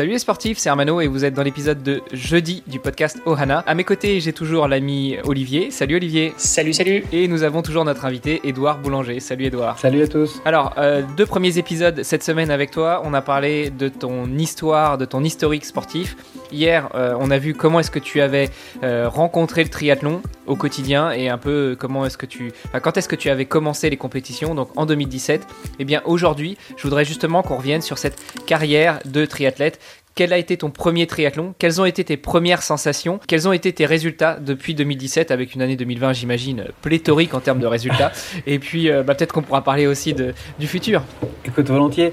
Salut les sportifs, c'est Armano et vous êtes dans l'épisode de jeudi du podcast Ohana. À mes côtés, j'ai toujours l'ami Olivier. Salut Olivier. Salut, salut. Et nous avons toujours notre invité Édouard Boulanger. Salut Édouard. Salut à tous. Alors, euh, deux premiers épisodes cette semaine avec toi. On a parlé de ton histoire, de ton historique sportif. Hier, euh, on a vu comment est-ce que tu avais euh, rencontré le triathlon au quotidien et un peu comment est-ce que tu, quand est-ce que tu avais commencé les compétitions, donc en 2017. Eh bien, aujourd'hui, je voudrais justement qu'on revienne sur cette carrière de triathlète quel a été ton premier triathlon? Quelles ont été tes premières sensations? Quels ont été tes résultats depuis 2017 avec une année 2020, j'imagine, pléthorique en termes de résultats? Et puis, euh, bah, peut-être qu'on pourra parler aussi de, du futur. Écoute, volontiers.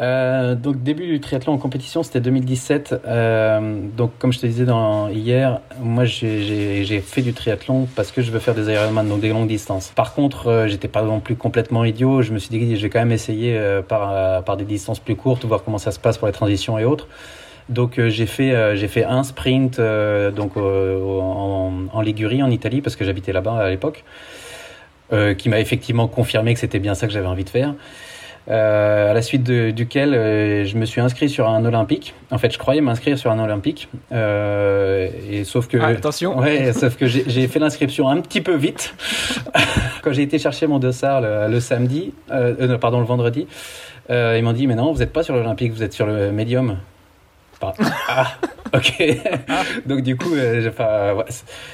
Euh, donc, début du triathlon en compétition, c'était 2017. Euh, donc, comme je te disais hier, moi, j'ai fait du triathlon parce que je veux faire des Ironman, donc des longues distances. Par contre, j'étais pas non plus complètement idiot. Je me suis dit, je vais quand même essayer par, par des distances plus courtes, voir comment ça se passe pour les transitions et autres. Donc euh, j'ai fait euh, j'ai fait un sprint euh, donc en, en, Ligurie en Italie parce que j'habitais là-bas à l'époque, qui m'a effectivement confirmé que c'était bien ça que j'avais envie de faire. à la suite duquel je me suis inscrit sur un olympique. En fait, je croyais m'inscrire sur un olympique, et sauf que ah, attention. Ouais, sauf que j'ai fait l'inscription un petit peu vite. Quand j'ai été chercher mon dossard le, le samedi, pardon le vendredi, ils m'ont dit mais non, vous n'êtes pas sur l'olympique, vous êtes sur le médium. Ah, ok. Donc du coup, euh,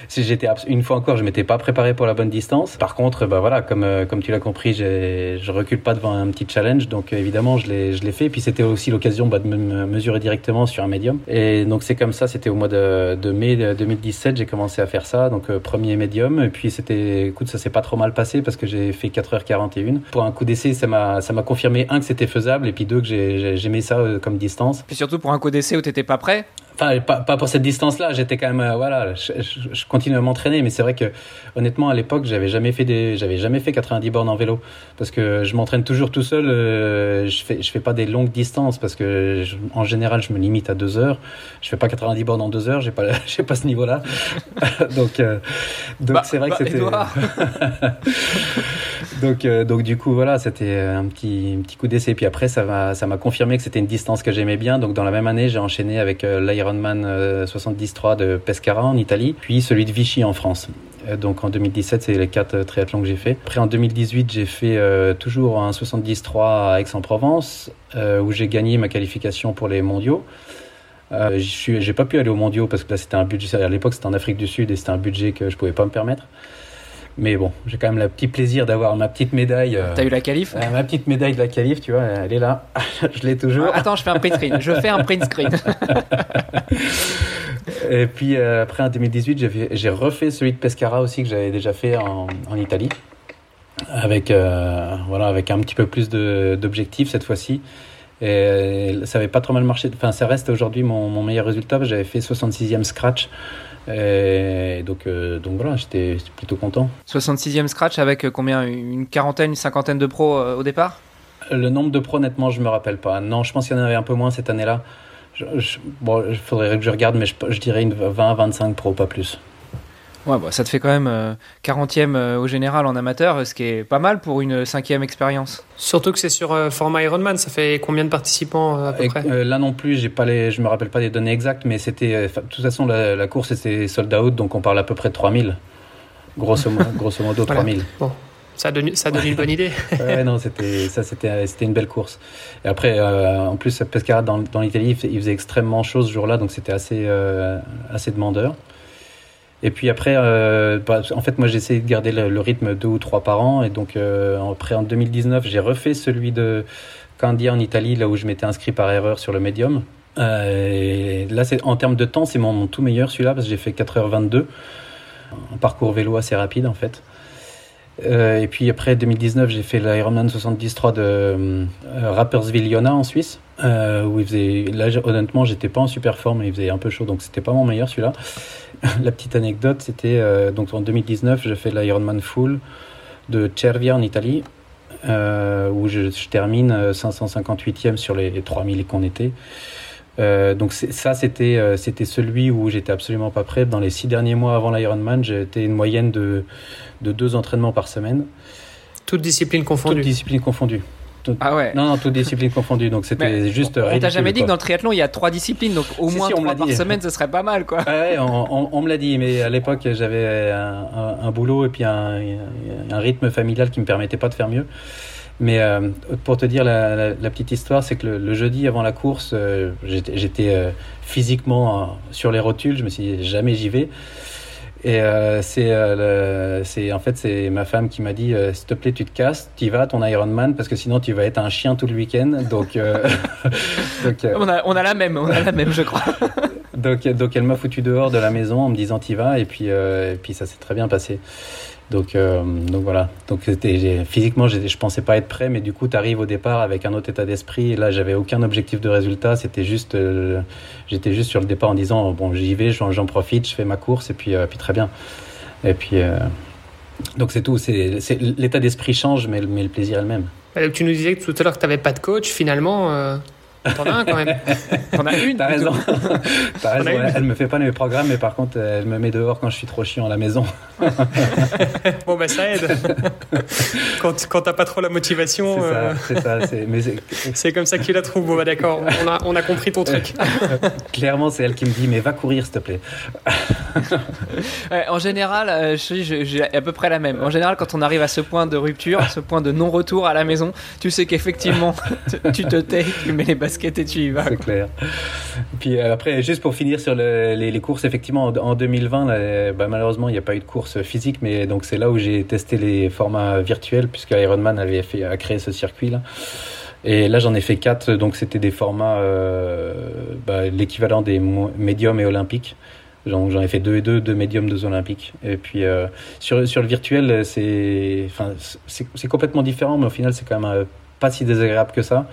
si j'étais une fois encore, je m'étais pas préparé pour la bonne distance. Par contre, bah voilà, comme euh, comme tu l'as compris, je recule pas devant un petit challenge, donc évidemment, je l'ai je l'ai fait. Et puis c'était aussi l'occasion bah, de me mesurer directement sur un médium. Et donc c'est comme ça. C'était au mois de, mai 2017, j'ai commencé à faire ça. Donc euh, premier médium. Et puis c'était, écoute, ça s'est pas trop mal passé parce que j'ai fait 4h41. Pour un coup d'essai, ça m'a ça m'a confirmé un que c'était faisable et puis deux que j'aimais ça comme distance. Et surtout pour un coup d'essai où t'étais pas prêt Enfin, pas, pas, pour cette distance-là. J'étais quand même, euh, voilà, je, je, continue à m'entraîner, mais c'est vrai que, honnêtement, à l'époque, j'avais jamais fait des, j'avais jamais fait 90 bornes en vélo, parce que je m'entraîne toujours tout seul. Euh, je fais, je fais pas des longues distances, parce que, en général, je me limite à deux heures. Je fais pas 90 bornes en deux heures. J'ai pas, j'ai pas ce niveau-là. donc, euh, donc bah, c'est vrai que bah, c'était. donc, donc du coup, voilà, c'était un petit, un petit coup d'essai. Puis après, ça m'a, ça m'a confirmé que c'était une distance que j'aimais bien. Donc, dans la même année, j'ai enchaîné avec l'Iron Ironman 73 de Pescara en Italie, puis celui de Vichy en France. Euh, donc en 2017, c'est les quatre euh, triathlons que j'ai fait. Après en 2018, j'ai fait euh, toujours un 73 à Aix-en-Provence, où j'ai gagné ma qualification pour les mondiaux. Euh, j'ai pas pu aller aux mondiaux parce que là c'était un budget, à l'époque c'était en Afrique du Sud et c'était un budget que je pouvais pas me permettre. Mais bon, j'ai quand même le petit plaisir d'avoir ma petite médaille. Euh, T'as eu la qualif euh, Ma petite médaille de la qualif, tu vois, elle est là. je l'ai toujours. Ah, attends, je fais un print screen. Je fais un print screen. Et puis euh, après en 2018, j'ai refait celui de Pescara aussi que j'avais déjà fait en, en Italie. Avec, voilà, avec un petit peu plus d'objectifs cette fois-ci. Et ça avait pas trop mal marché. Enfin, ça reste aujourd'hui mon, mon meilleur résultat. J'avais fait 66e scratch. Et donc, euh, donc voilà, j'étais plutôt content. 66e scratch avec euh, combien? Une quarantaine, une cinquantaine de pros euh, au départ? Le nombre de pros, honnêtement, je me rappelle pas. Non, je pense qu'il y en avait un peu moins cette année-là. bon, il faudrait que je regarde, mais je, je dirais une 20-25 pros, pas plus. Ouais, bah, ça te fait quand même 40e euh, euh, au général en amateur, ce qui est pas mal pour une cinquième expérience. Surtout que c'est sur euh, format Ironman, ça fait combien de participants à peu près? Là non plus, j'ai pas les, je me rappelle pas des données exactes, mais c'était, de toute façon, la, course était sold out, donc on parle à peu près de 3000. Grosso, grosso modo, 3000. Bon. Ça donne, ça donne une bonne idée. ouais, non, c'était, ça, c'était, c'était une belle course. Et après, en plus, Pescara, dans, dans l'Italie, il faisait extrêmement chaud ce jour-là, donc c'était assez, assez demandeur. Et puis après, euh, bah, en fait, moi j'ai essayé de garder le, rythme deux ou trois par an. Et donc euh, après, en 2019, j'ai refait celui de Candia en Italie, là où je m'étais inscrit par erreur sur le médium. Euh, là, c'est en termes de temps, c'est mon, tout meilleur celui-là parce que j'ai fait 4h22, un parcours vélo assez rapide en fait. Et puis après 2019, j'ai fait l'Ironman 70.3 de Rapperswil Jona en Suisse, où il faisait, là honnêtement, j'étais pas en super forme, il faisait un peu chaud, donc c'était pas mon meilleur celui-là. La petite anecdote, c'était donc en 2019, j'ai fait l'Ironman Full de Cervia en Italie, où je, termine 558e sur les 3000 qu'on était. Euh, donc ça, c'était euh, c'était celui où j'étais absolument pas prêt. Dans les six derniers mois avant l'Ironman, j'étais une moyenne de, de deux entraînements par semaine. Toutes disciplines confondues. Toutes disciplines confondues. ah ouais. Non, non, toutes disciplines confondues. Donc c'était juste. On, t'a jamais dit que dans le triathlon il y a trois disciplines, donc au moins trois par semaine, ce serait pas mal, quoi. Ouais, on, me l'a dit, mais à l'époque j'avais un, un, boulot et puis un, un, rythme familial qui me permettait pas de faire mieux. Mais euh, pour te dire la, petite histoire, c'est que le, jeudi avant la course, euh, j'étais euh, physiquement sur les rotules. Je me suis dit jamais j'y vais. Et c'est en fait c'est ma femme qui m'a dit s'il te plaît tu te casses, tu vas ton Ironman parce que sinon tu vas être un chien tout le week-end. Donc, donc on, a, on a la même, on a la même je crois. donc donc elle m'a foutu dehors de la maison en me disant t'y vas et puis et puis ça s'est très bien passé. Donc, euh, donc voilà. Donc physiquement, je pensais pas être prêt, mais du coup, tu arrives au départ avec un autre état d'esprit. Là, j'avais aucun objectif de résultat. C'était juste, euh, j'étais juste sur le départ en disant bon, j'y vais, j'en profite, je fais ma course et puis, euh, très bien. Et puis donc c'est tout. C'est l'état d'esprit change, mais, mais le plaisir est le même. Tu nous disais tout à l'heure que tu n'avais pas de coach. Finalement, T'en as un quand même. T'en as une. T'as raison. T'as raison. Elle, elle, me fait pas mes programmes, mais par contre, elle me met dehors quand je suis trop chiant à la maison. bon, bah ça aide. quand quand t'as pas trop la motivation. C'est ça. Euh, c'est comme ça qu'il la trouve. Bon, bah d'accord. On a, on a compris ton truc. Clairement, c'est elle qui me dit, mais va courir, s'il te plaît. en général, euh, j'ai à peu près la même. En général, quand on arrive à ce point de rupture, ce point de non-retour à la maison, tu sais qu'effectivement, tu te tais, tu mets les et tu y vas. C'est clair. Puis euh, après, juste pour finir sur les, courses, effectivement, en, 2020, bah, malheureusement, il n'y a pas eu de course physique, mais donc c'est là où j'ai testé les formats virtuels, puisque Ironman avait fait, a créé ce circuit-là. Et là, j'en ai fait quatre, donc c'était des formats, euh, bah, l'équivalent des médiums et olympiques. J'en ai fait deux et deux, deux médiums, deux olympiques. Et puis euh, sur, sur le virtuel, c'est complètement différent, mais au final, c'est quand même pas si désagréable que ça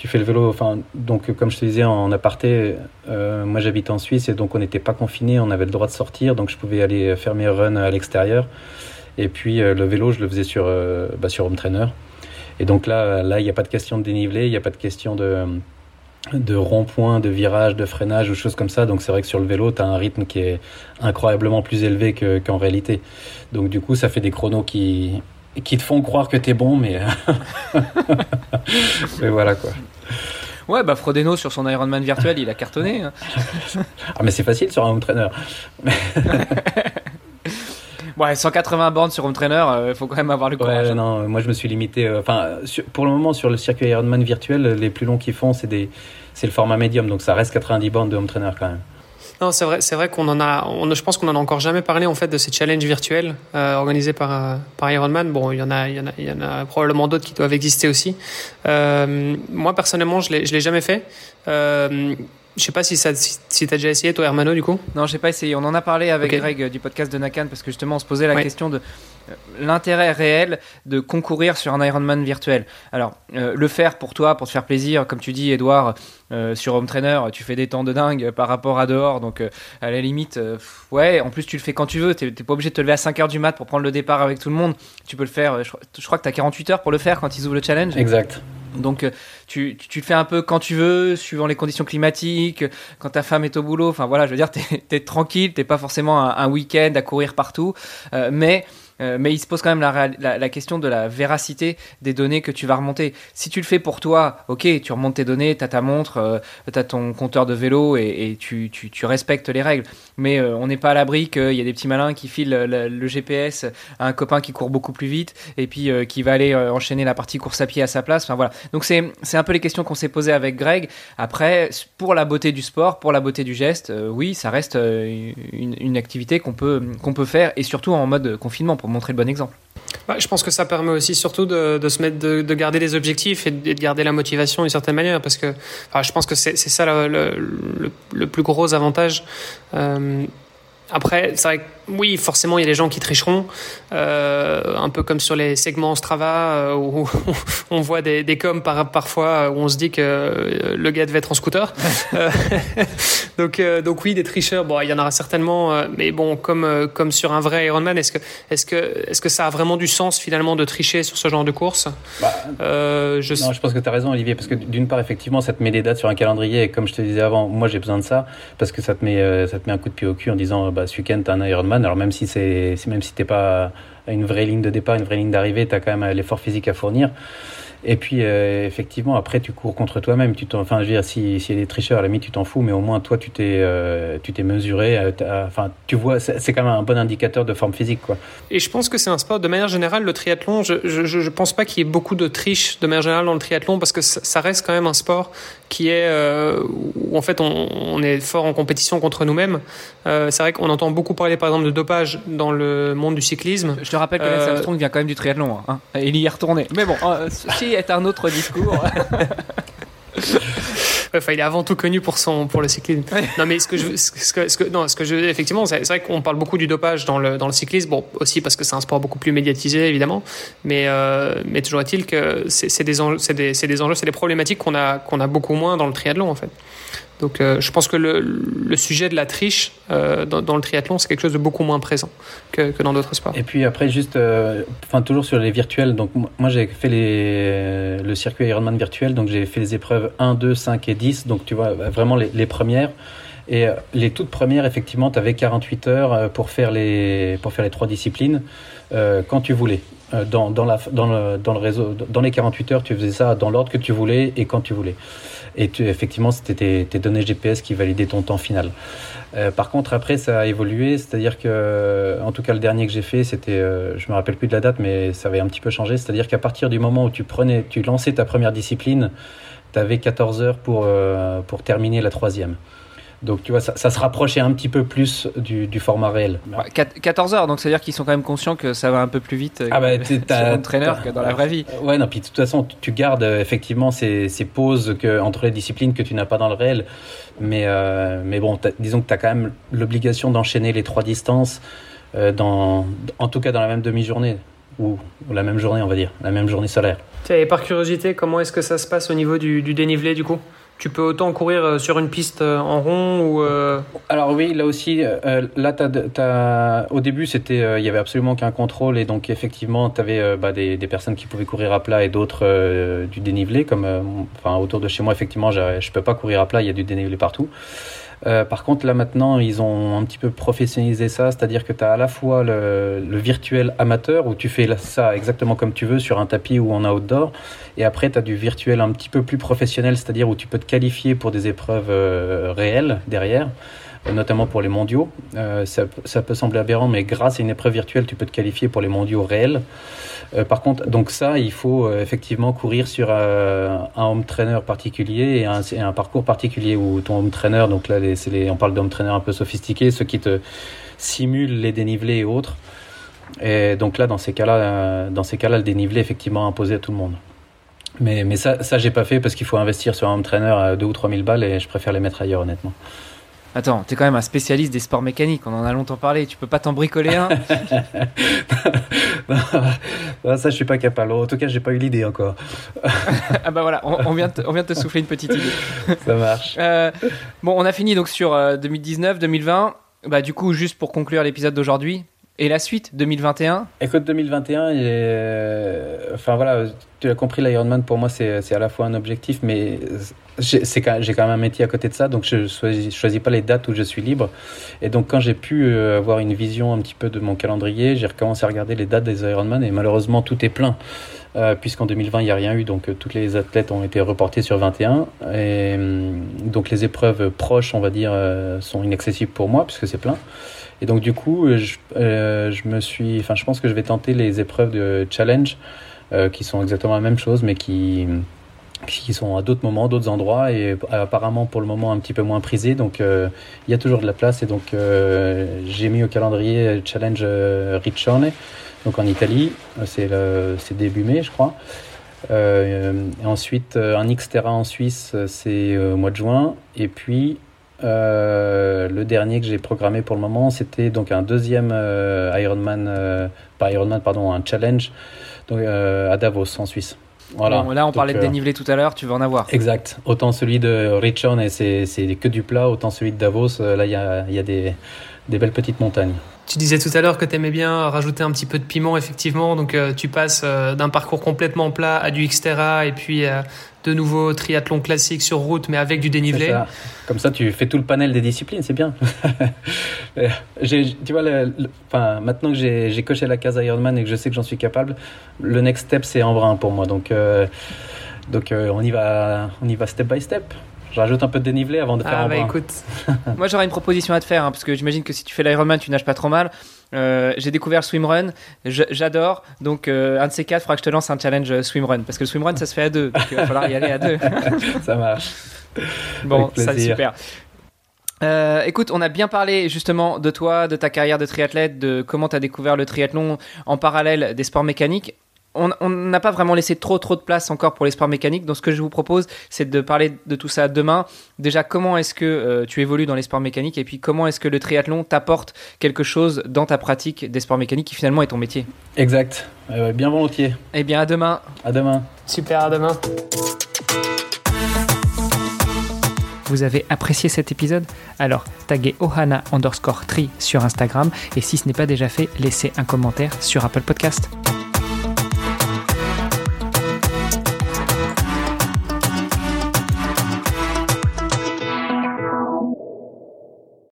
tu fais le vélo, enfin, donc comme je te disais en aparté, euh, moi j'habite en Suisse et donc on n'était pas confiné, on avait le droit de sortir, donc je pouvais aller faire mes runs à l'extérieur. Et puis euh, le vélo, je le faisais sur, euh, bah, sur Home Trainer. Et donc là, là, il n'y a pas de question de dénivelé, il n'y a pas de question de, de rond-point, de virage, de freinage ou choses comme ça. Donc c'est vrai que sur le vélo, tu as un rythme qui est incroyablement plus élevé qu'en réalité. Donc du coup, ça fait des chronos qui, qui te font croire que t'es bon, mais. mais voilà quoi. Ouais, bah Frodeno sur son Ironman virtuel, il a cartonné. Hein. ah, mais c'est facile sur un home trainer. ouais, 180 bornes sur home trainer, il euh, faut quand même avoir le courage. Ouais, non, moi je me suis limité. Euh, enfin, pour le moment, sur le circuit Ironman virtuel, les plus longs qu'ils font, c'est des, c'est le format médium, donc ça reste 90 bornes de home trainer quand même. Non, c'est vrai, c'est vrai qu'on en a, on, je pense qu'on en a encore jamais parlé en fait de ces challenges virtuels euh, organisés par euh, par Ironman. Bon, il y en a, il y en a, probablement d'autres qui doivent exister aussi. Euh, moi personnellement, je l'ai, je l'ai jamais fait. Je sais pas si, ça, si, tu as déjà essayé, toi, Hermano, du coup Non, j'ai pas essayé. On en a parlé avec Greg du podcast de Nakan parce que justement, on se posait la question de euh, l'intérêt réel de concourir sur un Ironman virtuel. Alors, euh, le faire pour toi, pour te faire plaisir, comme tu dis, Edouard, euh, sur Home Trainer, tu fais des temps de dingue par rapport à dehors. Donc, à la limite, ouais, en plus, tu le fais quand tu veux. Tu n'es pas obligé de te lever à 5 h du mat pour prendre le départ avec tout le monde. Tu peux le faire, je, je crois que tu as 48 heures pour le faire quand ils ouvrent le challenge. Exact. Donc euh, tu, tu, le fais un peu quand tu veux, suivant les conditions climatiques, quand ta femme est au boulot. Enfin voilà, je veux dire, t'es es tranquille, t'es pas forcément un, un week-end à courir partout, euh, mais euh, mais il se pose quand même la, question de la véracité des données que tu vas remonter. Si tu le fais pour toi, ok, tu remontes tes données, tu as ta montre, euh, tu as ton compteur de vélo et, tu, respectes les règles. Mais euh, on n'est pas à l'abri qu'il y a des petits malins qui filent le, GPS à un copain qui court beaucoup plus vite et puis qui va aller enchaîner la partie course à pied à sa place. Enfin voilà. Donc c'est un peu les questions qu'on s'est posées avec Greg. Après, pour la beauté du sport, pour la beauté du geste, oui, ça reste une, activité qu'on peut, qu'on peut faire et surtout en mode confinement montrer le bon exemple. je pense que ça permet aussi surtout de, se mettre, de, garder les objectifs et de, garder la motivation d'une certaine manière, parce que je pense que c'est ça le, le, plus gros avantage. Euh, Après, c'est vrai que oui, forcément, il y a des gens qui tricheront, euh, un peu comme sur les segments Strava euh, où on voit des, des coms par, parfois où on se dit que le gars devait être en scooter. Euh, donc, euh, donc oui, des tricheurs, bon, il y en aura certainement, euh, mais bon, comme comme sur un vrai Ironman, est-ce que est-ce que est-ce que ça a vraiment du sens finalement de tricher sur ce genre de course? Bah, je... Non, je pense que tu as raison, Olivier, parce que d'une part, effectivement, ça te met des dates sur un calendrier, et comme je te disais avant, moi j'ai besoin de ça parce que ça te met ça te met un coup de pied au cul en disant, bah, ce week-end t'as un Ironman alors même si c'est même si t'es pas à une vraie ligne de départ, une vraie ligne d'arrivée, tu as quand même l'effort physique à fournir. Et puis, euh, effectivement, après, tu cours contre toi-même. Tu enfin, je veux dire, s'il si y a des tricheurs, à la limite, tu t'en fous, mais au moins, toi, tu t'es euh, tu t'es mesuré. Euh, enfin, tu vois, c'est quand même un bon indicateur de forme physique, quoi. Et je pense que c'est un sport, de manière générale, le triathlon, je, je, je pense pas qu'il y ait beaucoup de triche, de manière générale, dans le triathlon, parce que ça reste quand même un sport qui est, euh, où en fait, on, on, est fort en compétition contre nous-mêmes. Euh, c'est vrai qu'on entend beaucoup parler, par exemple, de dopage dans le monde du cyclisme. Je te rappelle que Lance Armstrong vient quand même du triathlon, hein. il y est retourné. Mais bon, si est un autre discours. enfin, il est avant tout connu pour son pour le cyclisme. Non, mais ce que je, ce que, ce que, non, ce que je, effectivement, c'est vrai qu'on parle beaucoup du dopage dans le dans le cyclisme. Bon, aussi parce que c'est un sport beaucoup plus médiatisé, évidemment. Mais euh, mais toujours est-il que c'est des enjeux, c'est des, des enjeux, c'est des problématiques qu'on a qu'on a beaucoup moins dans le triathlon en fait. Donc euh, je pense que le, sujet de la triche euh, dans, le triathlon, c'est quelque chose de beaucoup moins présent que, dans d'autres sports. Et puis après, juste, euh, enfin toujours sur les virtuels, donc moi j'ai fait les, le circuit Ironman virtuel, donc j'ai fait les épreuves 1, 2, 5 et 10, donc tu vois, vraiment les, les premières. Et les toutes premières, effectivement, tu avais 48 heures pour faire les, pour faire les trois disciplines quand tu voulais. Dans, dans, la, dans, le, dans le réseau, dans les 48 heures, tu faisais ça dans l'ordre que tu voulais et quand tu voulais. Et tu, effectivement, c'était tes, tes, données GPS qui validaient ton temps final. Euh, par contre, après, ça a évolué, c'est-à-dire que, en tout cas, le dernier que j'ai fait, c'était, euh, je me rappelle plus de la date, mais ça avait un petit peu changé. C'est-à-dire qu'à partir du moment où tu prenais, tu lançais ta première discipline, tu avais 14 heures pour, euh, pour terminer la troisième. Donc tu vois, ça, ça, se rapprochait un petit peu plus du, du format réel. 14 heures, donc c'est-à-dire qu'ils sont quand même conscients que ça va un peu plus vite ah bah, sur que dans la vraie vie. Ouais, non, puis de toute façon, tu gardes effectivement ces, ces pauses que, entre les disciplines que tu n'as pas dans le réel. Mais, euh, mais bon, disons que tu as quand même l'obligation d'enchaîner les trois distances, euh, dans, en tout cas dans la même demi-journée. Ou, ou, la même journée, on va dire, la même journée solaire. Et par curiosité, comment est-ce que ça se passe au niveau du, du dénivelé du coup? Tu peux autant courir euh, sur une piste euh, en rond ou euh... Alors oui, là aussi, euh, là, t'as, t'as... au début, c'était, il euh, y avait absolument qu'un contrôle et donc effectivement, tu avais bah, des, des, personnes qui pouvaient courir à plat et d'autres du dénivelé, comme, enfin, autour de chez moi, effectivement, je peux pas courir à plat, il y a du dénivelé partout. Euh, par contre, là maintenant, ils ont un petit peu professionnalisé ça, c'est-à-dire que tu as à la fois le, le, virtuel amateur où tu fais ça exactement comme tu veux sur un tapis ou en outdoor, et après tu as du virtuel un petit peu plus professionnel, c'est-à-dire où tu peux te qualifier pour des épreuves euh, réelles derrière notamment pour les mondiaux. Euh, ça, peut sembler aberrant, mais grâce à une épreuve virtuelle, tu peux te qualifier pour les mondiaux réels. Euh, par contre, donc ça, il faut euh, effectivement courir sur euh, un home trainer particulier et un, parcours particulier où ton home trainer, donc là, on parle d'home trainer un peu sophistiqué, ceux qui te simulent les dénivelés et autres. Et donc là, dans ces cas-là, le dénivelé effectivement imposé à tout le monde. Mais, mais ça, ça j'ai pas fait parce qu'il faut investir sur un home trainer à 2 ou 3 000 balles et je préfère les mettre ailleurs, honnêtement. Attends, t'es quand même un spécialiste des sports mécaniques, on en a longtemps parlé, tu peux pas t'en bricoler un non, Ça, je suis pas capable. En tout cas, j'ai pas eu l'idée encore. ah bah voilà, on, on, vient te, on vient de te souffler une petite idée. Ça marche. Euh, bon, on a fini donc sur euh, 2019, 2020. Bah du coup, juste pour conclure l'épisode d'aujourd'hui, et la suite, 2021 Écoute, 2021, est... enfin voilà, tu l'as compris, l'Ironman pour moi c'est à la fois un objectif, mais j'ai quand, même un métier à côté de ça, donc je choisis, choisis, pas les dates où je suis libre. Et donc quand j'ai pu avoir une vision un petit peu de mon calendrier, j'ai recommencé à regarder les dates des Ironman et malheureusement tout est plein. Euh, puisqu'en 2020 il n'y a rien eu, donc euh, toutes les athlètes ont été reportés sur 21. Et donc les épreuves proches, on va dire, euh, sont inaccessibles pour moi puisque c'est plein. Et donc du coup, je, euh, je me suis, enfin, je pense que je vais tenter les épreuves de challenge euh, qui sont exactement la même chose, mais qui qui sont à d'autres moments, d'autres endroits et apparemment pour le moment un petit peu moins prisés. Donc euh, il y a toujours de la place et donc euh, j'ai mis au calendrier challenge Riccione, donc en Italie, c'est début mai, je crois. ensuite un Xterra en Suisse, c'est au mois de juin. Et puis Euh, le dernier que j'ai programmé pour le moment, c'était donc un deuxième euh, Ironman, euh, pas Ironman, pardon, un challenge donc, à Davos en Suisse. Voilà. là, on parlait de dénivelé tout à l'heure, tu veux en avoir. Exact. Autant celui de Richon, et c'est que du plat, autant celui de Davos, là, il y a, y a des, des belles petites montagnes. Tu disais tout à l'heure que tu aimais bien rajouter un petit peu de piment, effectivement. Donc, euh, tu passes euh, d'un parcours complètement plat à du Xterra et puis euh, de nouveau triathlon classique sur route, mais avec du dénivelé. Comme ça, tu fais tout le panel des disciplines, c'est bien. tu vois, enfin, maintenant que j'ai coché la case Ironman et que je sais que j'en suis capable, le next step, c'est en brun pour moi. Donc, donc on, y va, on y va step by step. Je rajoute un peu de dénivelé avant de faire ah, un bah écoute, moi j'aurais une proposition à te faire, hein, parce que j'imagine que si tu fais l'Ironman, tu nages pas trop mal. Euh, j'ai découvert swimrun, j'adore. Donc euh, un de ces quatre, il faudra que je te lance un challenge swimrun, parce que le swimrun ça se fait à deux, donc il va falloir y aller à deux. ça marche. Bon, ça super. Euh, écoute, on a bien parlé justement de toi, de ta carrière de triathlète, de comment tu as découvert le triathlon en parallèle des sports mécaniques on n'a pas vraiment laissé trop trop de place encore pour les sports mécaniques. Donc ce que je vous propose, c'est de parler de tout ça demain. Déjà, comment est-ce que euh, tu évolues dans les sports mécaniques et puis comment est-ce que le triathlon t'apporte quelque chose dans ta pratique des sports mécaniques qui finalement est ton métier? Exact. bien volontiers. Eh bien, à demain. À demain. Super, à demain. Vous avez apprécié cet épisode? Alors, taguez ohana underscore tri sur Instagram et si ce n'est pas déjà fait, laissez un commentaire sur Apple Podcast.